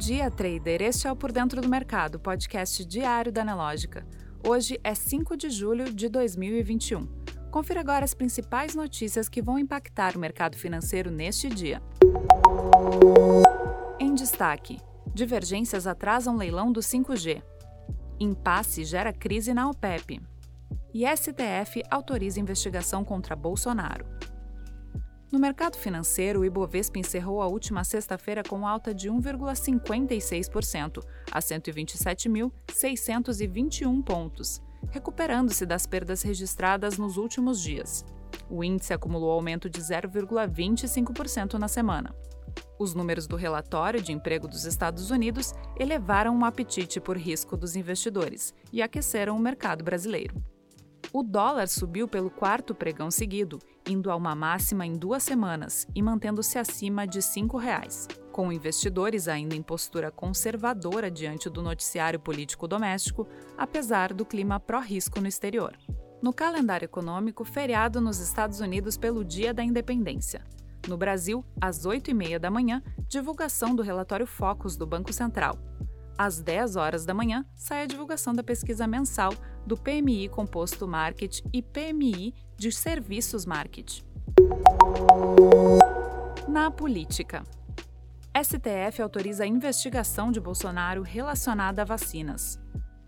dia, trader. Este é o Por Dentro do Mercado, podcast diário da Nelógica. Hoje é 5 de julho de 2021. Confira agora as principais notícias que vão impactar o mercado financeiro neste dia. Em destaque: divergências atrasam leilão do 5G. Impasse gera crise na OPEP. E STF autoriza investigação contra Bolsonaro. No mercado financeiro, o Ibovespa encerrou a última sexta-feira com alta de 1,56%, a 127.621 pontos, recuperando-se das perdas registradas nos últimos dias. O índice acumulou aumento de 0,25% na semana. Os números do relatório de emprego dos Estados Unidos elevaram o apetite por risco dos investidores e aqueceram o mercado brasileiro. O dólar subiu pelo quarto pregão seguido, indo a uma máxima em duas semanas e mantendo-se acima de R$ 5,00, com investidores ainda em postura conservadora diante do noticiário político doméstico, apesar do clima pró-risco no exterior. No calendário econômico, feriado nos Estados Unidos pelo Dia da Independência. No Brasil, às 8h30 da manhã, divulgação do relatório Focus do Banco Central. Às 10 horas da manhã, sai a divulgação da pesquisa mensal do PMI Composto Market e PMI de Serviços Market. Na política. STF autoriza a investigação de Bolsonaro relacionada a vacinas.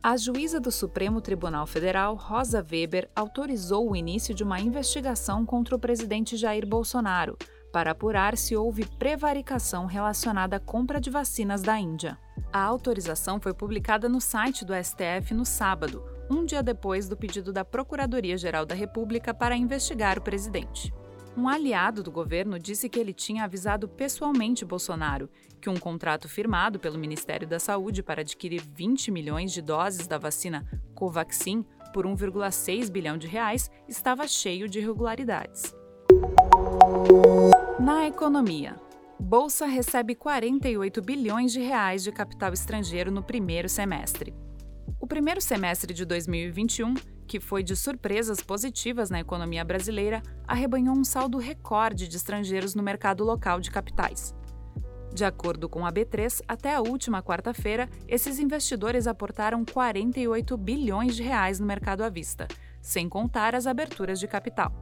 A juíza do Supremo Tribunal Federal, Rosa Weber, autorizou o início de uma investigação contra o presidente Jair Bolsonaro para apurar se houve prevaricação relacionada à compra de vacinas da Índia. A autorização foi publicada no site do STF no sábado, um dia depois do pedido da Procuradoria-Geral da República para investigar o presidente. Um aliado do governo disse que ele tinha avisado pessoalmente Bolsonaro que um contrato firmado pelo Ministério da Saúde para adquirir 20 milhões de doses da vacina Covaxin por 1,6 bilhão de reais estava cheio de irregularidades. Na economia, Bolsa recebe 48 bilhões de reais de capital estrangeiro no primeiro semestre. Primeiro semestre de 2021, que foi de surpresas positivas na economia brasileira, arrebanhou um saldo recorde de estrangeiros no mercado local de capitais. De acordo com a B3, até a última quarta-feira, esses investidores aportaram 48 bilhões de reais no mercado à vista, sem contar as aberturas de capital.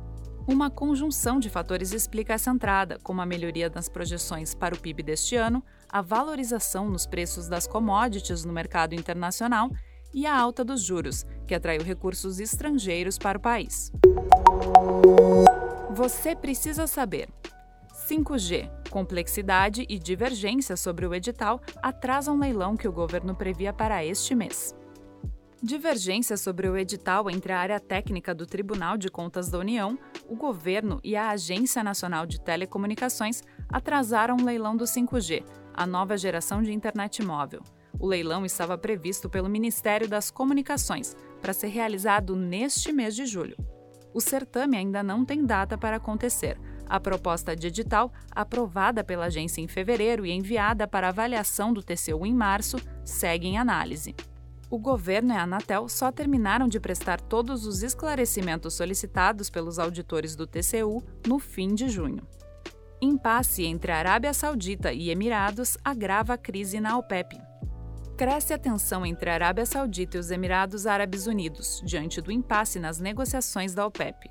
Uma conjunção de fatores explica essa entrada, como a melhoria das projeções para o PIB deste ano, a valorização nos preços das commodities no mercado internacional e a alta dos juros, que atraiu recursos estrangeiros para o país. Você precisa saber. 5G, complexidade e divergência sobre o edital atrasam leilão que o governo previa para este mês. Divergência sobre o edital entre a área técnica do Tribunal de Contas da União, o governo e a Agência Nacional de Telecomunicações atrasaram o leilão do 5G, a nova geração de internet móvel. O leilão estava previsto pelo Ministério das Comunicações para ser realizado neste mês de julho. O certame ainda não tem data para acontecer. A proposta de edital, aprovada pela agência em fevereiro e enviada para avaliação do TCU em março, segue em análise. O governo e a Anatel só terminaram de prestar todos os esclarecimentos solicitados pelos auditores do TCU no fim de junho. Impasse entre Arábia Saudita e Emirados agrava a crise na OPEP cresce a tensão entre a Arábia Saudita e os Emirados Árabes Unidos diante do impasse nas negociações da OPEP.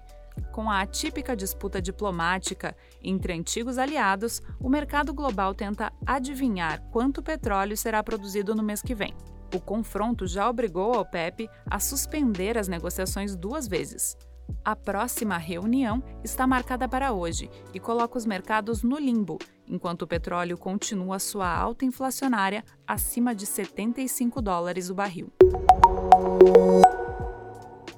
Com a atípica disputa diplomática entre antigos aliados, o mercado global tenta adivinhar quanto petróleo será produzido no mês que vem. O confronto já obrigou a OPEP a suspender as negociações duas vezes. A próxima reunião está marcada para hoje e coloca os mercados no limbo, enquanto o petróleo continua sua alta inflacionária acima de 75 dólares o barril.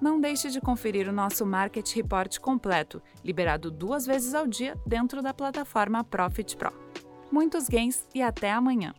Não deixe de conferir o nosso Market Report completo, liberado duas vezes ao dia dentro da plataforma Profit Pro. Muitos gains e até amanhã!